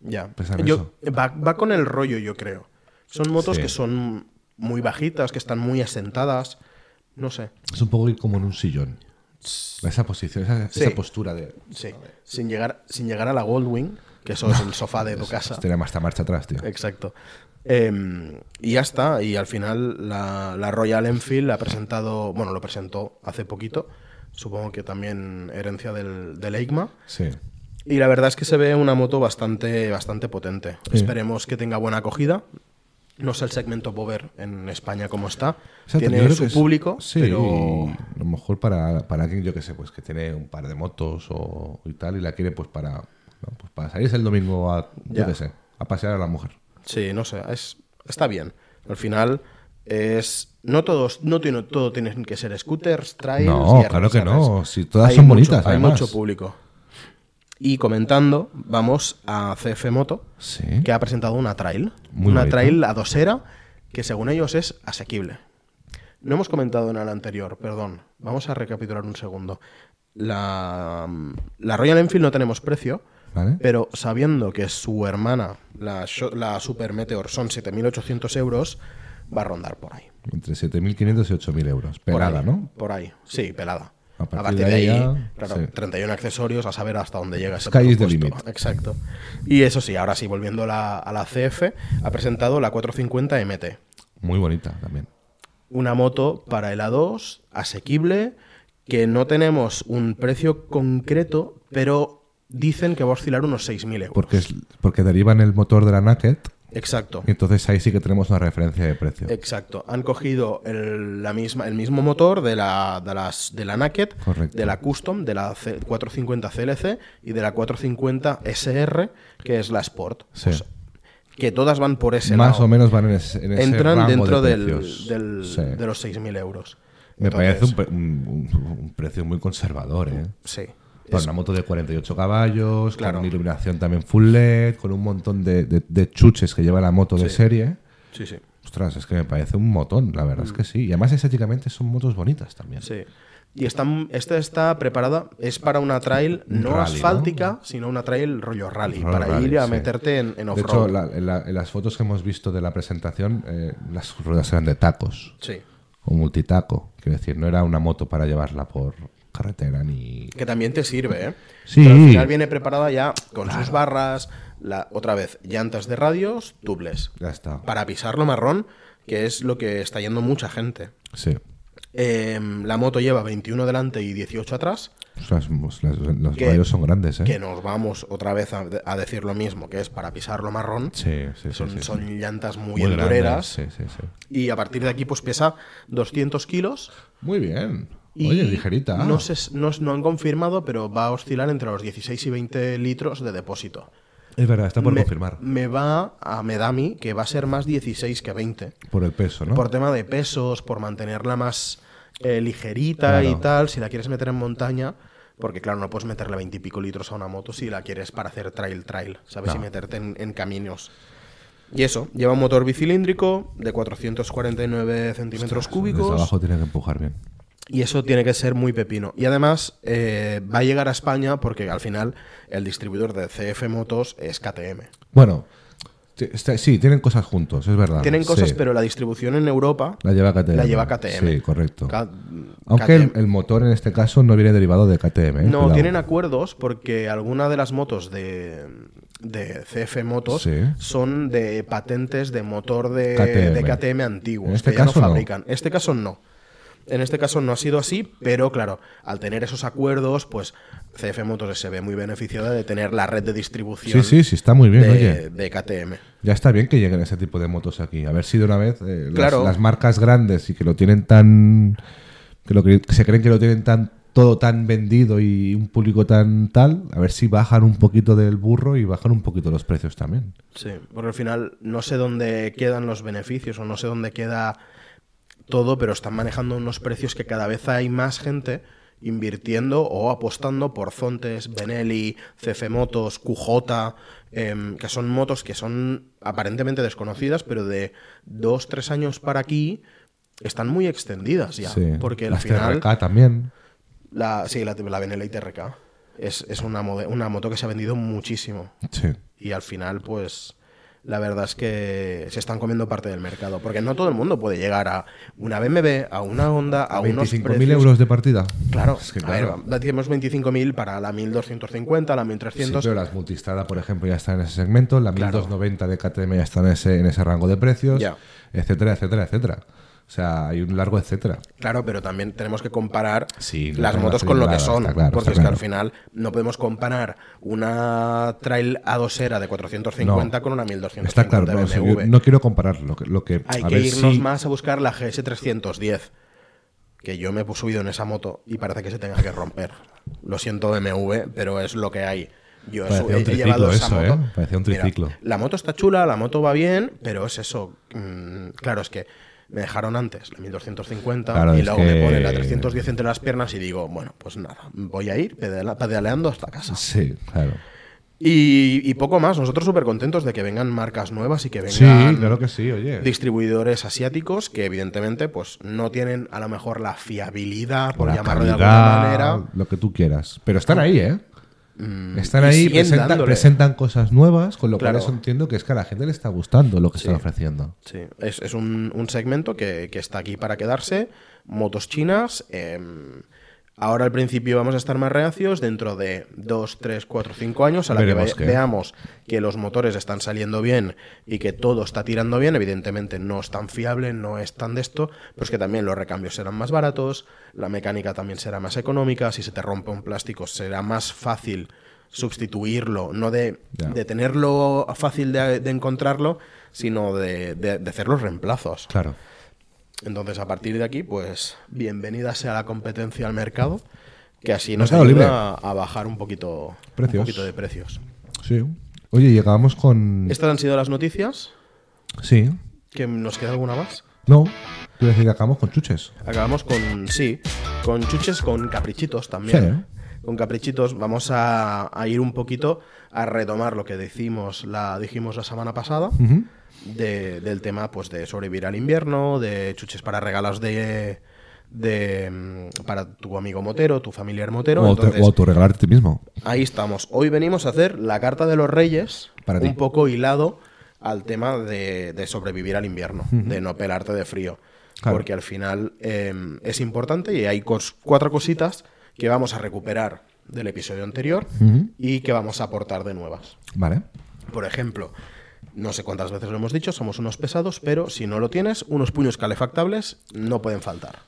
Ya. Yo- va, va con el rollo, yo creo. Son motos Sí. que son muy bajitas, que están muy asentadas. No sé. Es un poco ir como en un sillón. Esa posición, esa, Sí. esa postura de. Sí. Sin llegar, sin llegar a la Goldwing, que eso es el sofá de tu casa. Tiene más marcha atrás, tío. Exacto. Em, y ya está. Y al final la, la Royal Enfield ha presentado, bueno, lo presentó hace poquito. Supongo que también herencia del, del EICMA. Sí. Y la verdad es que se ve una moto bastante, bastante potente. Sí. Esperemos que tenga buena acogida. No sé el segmento Bover en España cómo está. Tiene su es- público, sí, pero a lo mejor para, para alguien, yo que sé, pues que tiene un par de motos o y tal, y la quiere pues para, no, pues para salirse el domingo a, yo que sé, a pasear a la mujer. sí, no sé, es, está bien. Al final es no todos, no tiene, todo tienen que ser scooters, trails. No, y claro que no, si todas Hay son mucho- bonitas, Hay además. mucho público. Y comentando, vamos a CF Moto, Sí. que ha presentado una trail. Muy una bonita. trail a dosera que según ellos es asequible. No hemos comentado en el anterior, perdón. Vamos a recapitular un segundo. La, la Royal Enfield no tenemos precio, ¿Vale? pero sabiendo que su hermana, la, la Super Meteor, son 7.800 euros, va a rondar por ahí. Entre 7.500 y 8.000 euros. Por Pelada, ahí, ¿no? Por ahí, sí, pelada. A A partir de de ahí, ya, claro, sí. 31 accesorios, a saber hasta dónde llega ese Sky limit. Exacto. Y eso sí, ahora sí, volviendo a la, a la CF, ha presentado la 450 MT. Muy bonita también. Una moto para el A2, asequible, que no tenemos un precio concreto, pero dicen que va a oscilar unos 6.000 euros. Porque, es, porque derivan el motor de la Naked, Exacto. entonces ahí sí que tenemos una referencia de precio. Exacto. Han cogido el, la misma, el mismo motor de la, de, las, de la Naked, Correcto. de la Custom, de la C- 450 CLC y de la 450 SR, que es la Sport. Sí. Pues, que todas van por ese Más lado. o menos van en ese, en Entran dentro de del, del- Sí. de los 6.000 euros. Me Entonces, parece un- un- un precio muy conservador, ¿eh? Sí. Para Es- una moto de 48 caballos, Claro. con una iluminación también full LED, con un montón de, de- de chuches que lleva la moto de serie. sí, sí. Ostras, es que me parece un motón, la verdad es que sí. Y además estéticamente son motos bonitas también. Mm. Sí. Y está, esta está preparada, es para una trail no rally, asfáltica, sino una trail rollo rally, Rollo para rally, ir a sí. meterte en, en De off-road. hecho, la- en, la- en las fotos que hemos visto de la presentación, eh, las ruedas eran de tacos, Sí. o multitaco. Quiero decir, no era una moto para llevarla por carretera ni... Que también te sirve, ¿eh? Sí. Pero al final viene preparada ya con sus barras, la, otra vez, llantas de radios, tubles. Ya está. Para pisarlo marrón, que es lo que está yendo mucha gente. Sí. Em, la moto lleva 21 delante y 18 atrás. Los, los Que- rayos son grandes, ¿eh? Que nos vamos otra vez a, a decir lo mismo, que es para pisarlo marrón. Sí, sí, sí. son, sí, son llantas muy, Muy endureras. Sí, sí, sí. Y a partir de aquí, pues pesa 200 kilos. Muy bien. Y Oye, ligerita. No, no, no han confirmado, pero va a oscilar entre los 16 y 20 litros de depósito. Es verdad, está por me, confirmar. Me va a me da a mí que va a ser más 16 que 20. Por el peso, ¿no? Por tema de pesos, por mantenerla más eh, ligerita y tal. Si la quieres meter en montaña, porque claro, no puedes meterle 20 y pico litros a una moto si la quieres para hacer trail trail, ¿sabes? Y meterte en, en caminos. Y eso, lleva un motor bicilíndrico de 449 centímetros cúbicos. abajo tiene que empujar bien. Y eso tiene que ser muy pepino. Y además eh, va a llegar a España porque al final el distribuidor de CF Motos es KTM. Bueno, está- sí, tienen cosas juntos, es verdad. Tienen cosas, Sí. pero la distribución en Europa La lleva KTM. la lleva KTM. Sí, correcto. K- Aunque el, KTM. el motor en este caso no viene derivado de KTM. ¿eh? No, tienen acuerdos porque alguna de las motos de, de CF Motos Sí. son de patentes de motor de KTM. de KTM antiguos En este que ya caso no no. fabrican. En este caso no. En este caso no ha sido así, pero claro, al tener esos acuerdos, pues CF Motors se ve muy beneficiada de tener la red de distribución Sí, sí, sí, está muy bien, de, oye. de KTM. Ya está bien que lleguen ese tipo de motos aquí. A ver si de una vez eh, las- Claro. las, marcas grandes y que lo tienen tan. que, lo que se creen que lo tienen tan todo tan vendido y un público tan tal, a ver si bajan un poquito del burro y bajan un poquito los precios también. Sí, porque al final no sé dónde quedan los beneficios o no sé dónde queda todo, pero están manejando unos precios que cada vez hay más gente invirtiendo o apostando por Zontes, Benelli, CF Motos, QJ, em, que son motos que son aparentemente desconocidas, pero de dos, tres años para aquí están muy extendidas ya. Sí. Porque al las final... TRK también. La, sí, la, la Benelli TRK. es, es una, una moto que se ha vendido muchísimo. Sí. Y al final, pues, la verdad es que se están comiendo parte del mercado. Porque no todo el mundo puede llegar a una BMW, a una Honda, a, unos 25.000 precios... euros de partida. Claro, Es que a claro. ver, decimos 25.000 para la 1250, la Sí, 1300. pero las multistrada, por ejemplo, ya están en ese segmento, la Claro. 1290 de KTM ya está en ese, en ese rango de precios, Ya. etcétera, etcétera, etcétera. O sea, hay un largo etcétera. Claro, pero también tenemos que comparar Sí, las motos con lo que son. claro, porque es que al final no podemos comparar una Trail A2era de 450 No. con una 1250 Está claro, no, BMW. quiero comparar lo que, lo que Hay a que ver irnos si- más a buscar la GS310. Que yo me he subido en esa moto y parece que se tenga que romper. Lo siento, BMW, pero es lo que hay. Yo he, Parecía he un triciclo llevado esa eso, moto. ¿eh? Parecía un Mira, triciclo. la moto está chula, la moto va bien, pero es eso. mm, claro, es que me dejaron antes la 1250 Claro, y luego me ponen la 310 entre las piernas y digo, bueno, pues nada, voy a ir pedaleando hasta casa. Sí, claro. Y, y poco más, nosotros súper contentos de que vengan marcas nuevas y que Sí, vengan claro que sí, oye. distribuidores asiáticos que evidentemente pues no tienen a lo mejor la fiabilidad, por la llamarlo de calidad, alguna manera. Lo que tú quieras. Pero están ahí, ¿eh? Están y ahí, presentan, presentan cosas nuevas, con lo Claro. cual eso entiendo que es que a la gente le está gustando lo que están ofreciendo. Sí, es, es un, un segmento que, que está aquí para quedarse. Motos chinas. em, ahora al principio vamos a estar más reacios. Dentro de 2, 3, 4, 5 años, a la Veremos que qué. ve- veamos que los motores están saliendo bien y que todo está tirando bien, evidentemente no es tan fiable, no es tan de esto, pues que también los recambios serán más baratos, la mecánica también será más económica, si se te rompe un plástico será más fácil sustituirlo, no de, tenerlo fácil de, de encontrarlo, sino de hacer los reemplazos. Claro. Entonces, a partir de aquí, pues, bienvenida sea la competencia al mercado, que así nos Mercado ayuda libre. a, a bajar un poquito, un poquito de precios. Sí. Oye, llegamos con. Estas han sido las noticias. Sí. ¿Que ¿Nos queda alguna más? No. Te iba a decir que acabamos con chuches. Acabamos con, sí, con chuches, con caprichitos también. Con caprichitos vamos a, a ir un poquito a retomar lo que decimos la, dijimos la semana pasada. De- del tema pues de sobrevivir al invierno, de chuches para regalos de, de mm, para tu amigo motero, tu familiar motero. O, Entonces, o autorregalarte a ti mismo. ahí estamos. Hoy venimos a hacer la carta de los reyes, Para ti. un poco hilado al tema de, de sobrevivir al invierno, de no pelarte de frío. Claro. Porque al final eh, es importante y hay cos- cuatro cositas que vamos a recuperar del episodio anterior y que vamos a aportar de nuevas. Vale. Por ejemplo, no sé cuántas veces lo hemos dicho, somos unos pesados, pero si no lo tienes, unos puños calefactables no pueden faltar.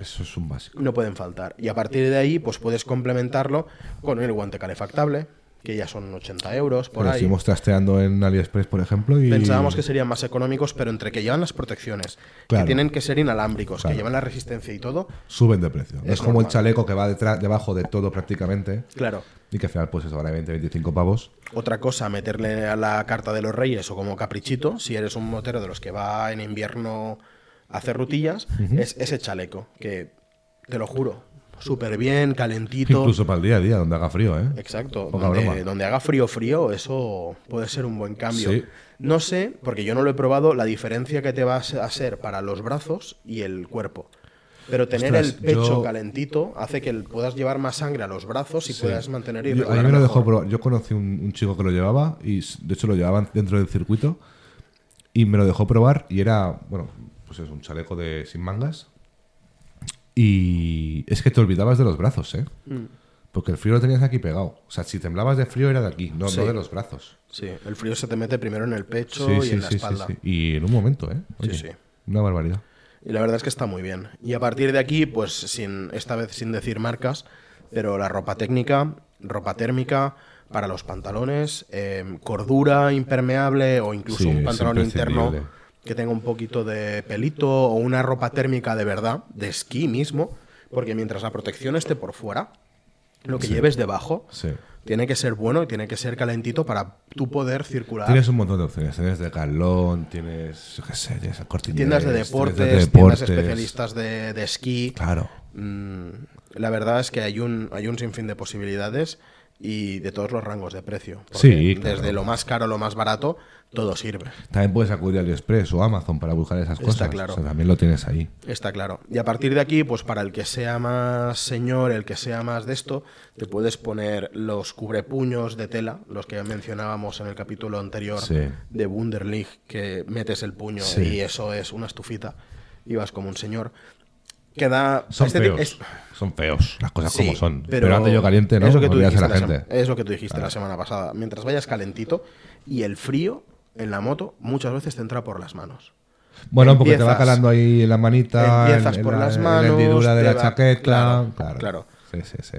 Eso es un básico. No pueden faltar. Y a partir de ahí, pues puedes complementarlo con el guante calefactable, que ya son 80 euros por Pero ahí. estuvimos trasteando en AliExpress, por ejemplo, y. Pensábamos que serían más económicos, pero entre que llevan las protecciones, Claro. que tienen que ser inalámbricos, Claro. que llevan la resistencia y todo, Suben de precio. Es es como normal. el chaleco que va detrás, debajo de todo prácticamente. claro. Y que al final, pues eso vale 20, 25 pavos. Otra cosa, meterle a la carta de los reyes o como caprichito, si eres un motero de los que va en invierno a hacer rutillas, es ese chaleco, que te lo juro, súper bien, calentito. Incluso para el día a día, donde haga frío, ¿eh? Exacto, donde, donde haga frío frío, eso puede ser un buen cambio. Sí. No sé, porque yo no lo he probado, la diferencia que te va a ser para los brazos y el cuerpo. Pero tener Ostras, el pecho yo- calentito hace que puedas llevar más sangre a los brazos y Sí. puedas mantener y Yo- a mí me lo dejó probar. Yo conocí un, un chico que lo llevaba y de hecho lo llevaban dentro del circuito y me lo dejó probar y era, bueno, pues es un chaleco de sin mangas y es que te olvidabas de los brazos, ¿eh? Mm. Porque el frío lo tenías aquí pegado. O sea, si temblabas de frío era de aquí, no, Sí. no de los brazos. Sí, el frío se te mete primero en el pecho Sí, y sí, en la sí, sí, espalda. sí. Y en un momento, ¿eh? Oye, sí. Una barbaridad. Y la verdad es que está muy bien. Y a partir de aquí, pues sin esta vez sin decir marcas, pero la ropa técnica, ropa térmica para los pantalones, eh, cordura impermeable o incluso Sí, un pantalón interno. Que tenga un poquito de pelito o una ropa térmica de verdad, de esquí mismo, porque mientras la protección esté por fuera, lo que Sí. lleves debajo Sí. tiene que ser bueno y tiene que ser calentito para tú poder circular. Tienes un montón de opciones. Tienes de calón, tienes, yo qué sé, tienes tiendas de deportes, de tiendas deportes. especialistas de, de esquí. Claro. Mm, la verdad es que hay un, hay un sinfín de posibilidades y de todos los rangos de precio. Sí, claro. Desde lo más caro a lo más barato, todo sirve. También puedes acudir a AliExpress o Amazon para buscar esas Está cosas. claro. O sea, también lo tienes ahí. Está claro. Y a partir de aquí, pues para el que sea más señor, el que sea más de esto, te puedes poner los cubrepuños de tela, los que mencionábamos en el capítulo anterior Sí. de Wunderlich, que metes el puño Sí. y eso es una estufita y vas como un señor. Queda... Son este feos. es- Son feos, las cosas Sí, como son. Pero, ando yo caliente, ¿no? Es lo que tú dijiste, la gente. es lo que tú dijiste la semana pasada. Mientras vayas calentito y el frío en la moto muchas veces te entra por las manos. Bueno, porque te va Empiezas- calando ahí en la manita, en, empiezas en por la, las en manos, la hendidura de la va- chaqueta. claro, Claro, claro. Sí, sí, sí.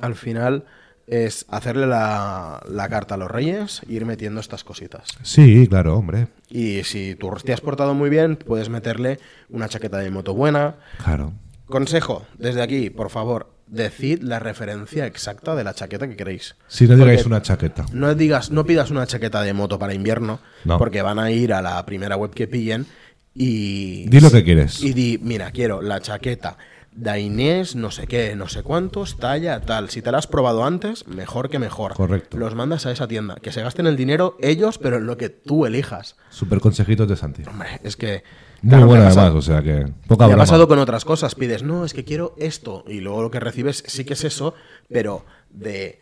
Al final es hacerle la, la carta a los reyes e ir metiendo estas cositas. Sí, claro, hombre. Y si tú te has portado muy bien, puedes meterle una chaqueta de moto buena. Claro. Consejo, desde aquí, por favor, decid la referencia exacta de la chaqueta que queréis. Si no digáis Porque una chaqueta. No digas, no pidas una chaqueta de moto para invierno, No. porque van a ir a la primera web que pillen y. Di lo que quieres. Y di, mira, quiero la chaqueta Dainés, no sé qué, no sé cuántos, talla, tal. Si te la has probado antes, mejor que mejor. Correcto. Los mandas a esa tienda. Que se gasten el dinero ellos, pero en lo que tú elijas. Super consejitos de Santi. Hombre, es que. Muy claro, ha además, o sea que poca me ha pasado con otras cosas. Pides, no, es que quiero esto. Y luego lo que recibes sí que es eso, pero de.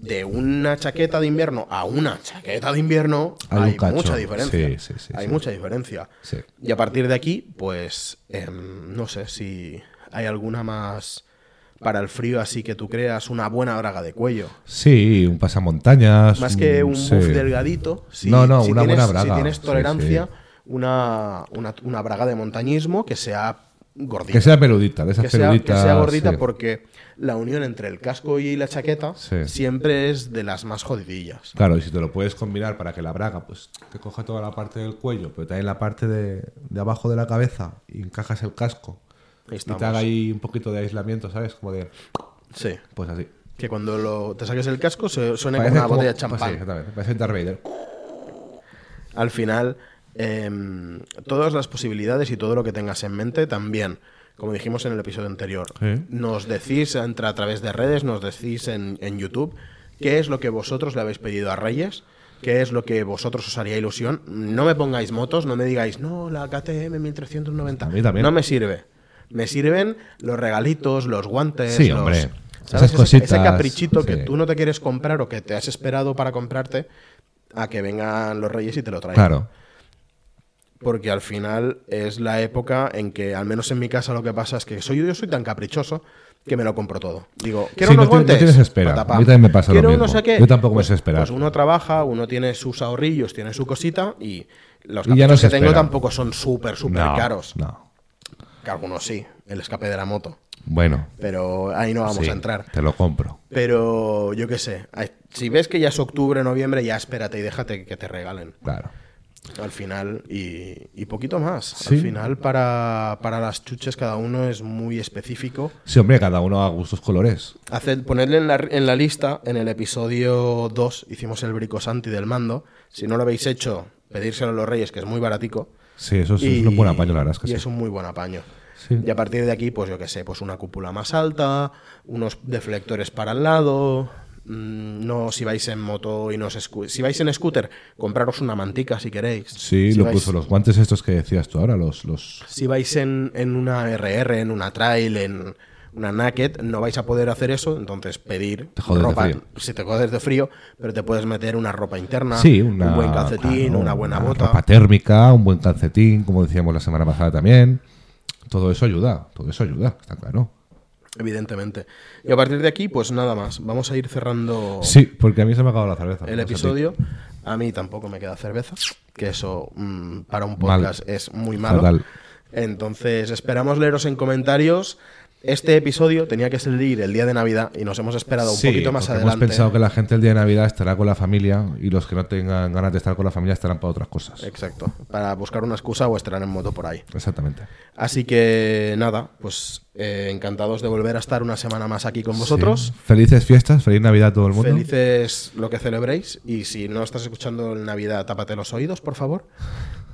De una chaqueta de invierno a una chaqueta de invierno Hay mucha diferencia. Sí, sí, sí, hay mucha diferencia. Y a partir de aquí, pues em, no sé si hay alguna más para el frío así que tú creas una buena braga de cuello. Sí, un pasamontañas. Más que un buff delgadito. Si, No, no, si una tienes, buena braga. Si tienes tolerancia. Una, una, una braga de montañismo que sea gordita. Que sea peludita, de esas que sea, que peluditas. sea gordita sí. porque la unión entre el casco y la chaqueta Sí. siempre es de las más jodidillas. Claro, y si te lo puedes combinar para que la braga pues te coja toda la parte del cuello, pero también la parte de, de abajo de la cabeza y encajas el casco Ahí y te haga ahí un poquito de aislamiento, ¿sabes? Como de... Sí. Pues así. Que cuando lo, te saques el casco suene como una botella de pues champán. sí, exactamente. Parece Darth Vader. al final, em, todas las posibilidades y todo lo que tengas en mente también, como dijimos en el episodio anterior, nos decís entre, a través de redes, nos decís en, en YouTube qué es lo que vosotros le habéis pedido a Reyes, qué es lo que vosotros os haría ilusión. No me pongáis motos, no me digáis, no, la KTM 1390. A mí también. No me sirve. Me sirven los regalitos, los guantes, Sí, los- hombre. ¿sabes? Esas cositas, ese caprichito que tú no te quieres comprar o que te has esperado para comprarte a que vengan los reyes y te lo traigan. Claro. Porque al final es la época en que, al menos en mi casa, lo que pasa es que soy yo soy tan caprichoso que me lo compro todo. Digo, quiero Sí, unos no ti- no guantes. tienes espera. Patapam. A mí también me pasa lo mismo. no sé qué. Yo tampoco me Pues- sé esperar. Pues uno trabaja, uno tiene sus ahorrillos, tiene su cosita y los Y ya no que tengo tampoco son súper, súper No, caros. No. Que algunos sí, el escape de la moto. Bueno. Pero ahí no vamos sí, a entrar. Te lo compro. Pero yo qué sé, si ves que ya es octubre, noviembre, ya espérate y déjate que te regalen. Claro. Al final, y, y poquito más. Sí. Al final, para, para las chuches, cada uno es muy específico. Sí, hombre, cada uno a gustos colores. Haced, ponedle en la, en la lista, en el episodio 2, hicimos el bricosanti del mando. Si no lo habéis hecho, pedírselo a los reyes, que es muy baratico. Sí, eso es, un buen apaño, la verdad es que y sí. es un muy buen apaño. Sí. Y a partir de aquí, pues yo qué sé, pues una cúpula más alta, unos deflectores para el lado. Mm, No si vais en moto y no Si vais en scooter, compraros una mantica si queréis. Sí, si lo vais, puso los guantes estos que decías tú ahora, los... los... Si vais en, en una RR, en una trail, en una naked, no vais a poder hacer eso, entonces pedir Te jodes de ropa. frío. Si te jodes de frío, pero te puedes meter una ropa interna, Sí, una, un buen calcetín, claro, una buena una bota. ropa térmica, un buen calcetín, como decíamos la semana pasada también. Todo eso ayuda, todo eso ayuda, está claro. Evidentemente. Y a partir de aquí, pues nada más. Vamos a ir cerrando Sí, porque a mí se me ha acabado la cerveza. el a episodio. A mí tampoco me queda cerveza, que eso mm, para un Mal. podcast es muy malo. Fatal. Entonces, esperamos leeros en comentarios. Este episodio tenía que salir el día de Navidad y nos hemos esperado un Sí, poquito más adelante. Hemos pensado que la gente el día de Navidad estará con la familia y los que no tengan ganas de estar con la familia estarán para otras cosas. Exacto, para buscar una excusa o estar en moto por ahí. Exactamente. Así que nada, pues eh, encantados de volver a estar una semana más aquí con vosotros. Sí. Felices fiestas, feliz Navidad a todo el mundo. Felices lo que celebréis. Y si no estás escuchando en Navidad, tápate los oídos, por favor.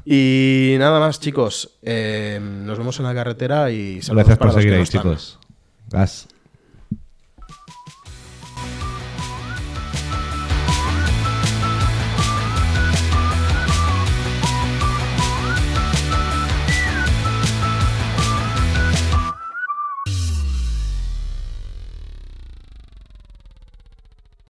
Y nada más, chicos. eh, nos vemos en la carretera y saludos Gracias por seguir ahí, chicos. Gas.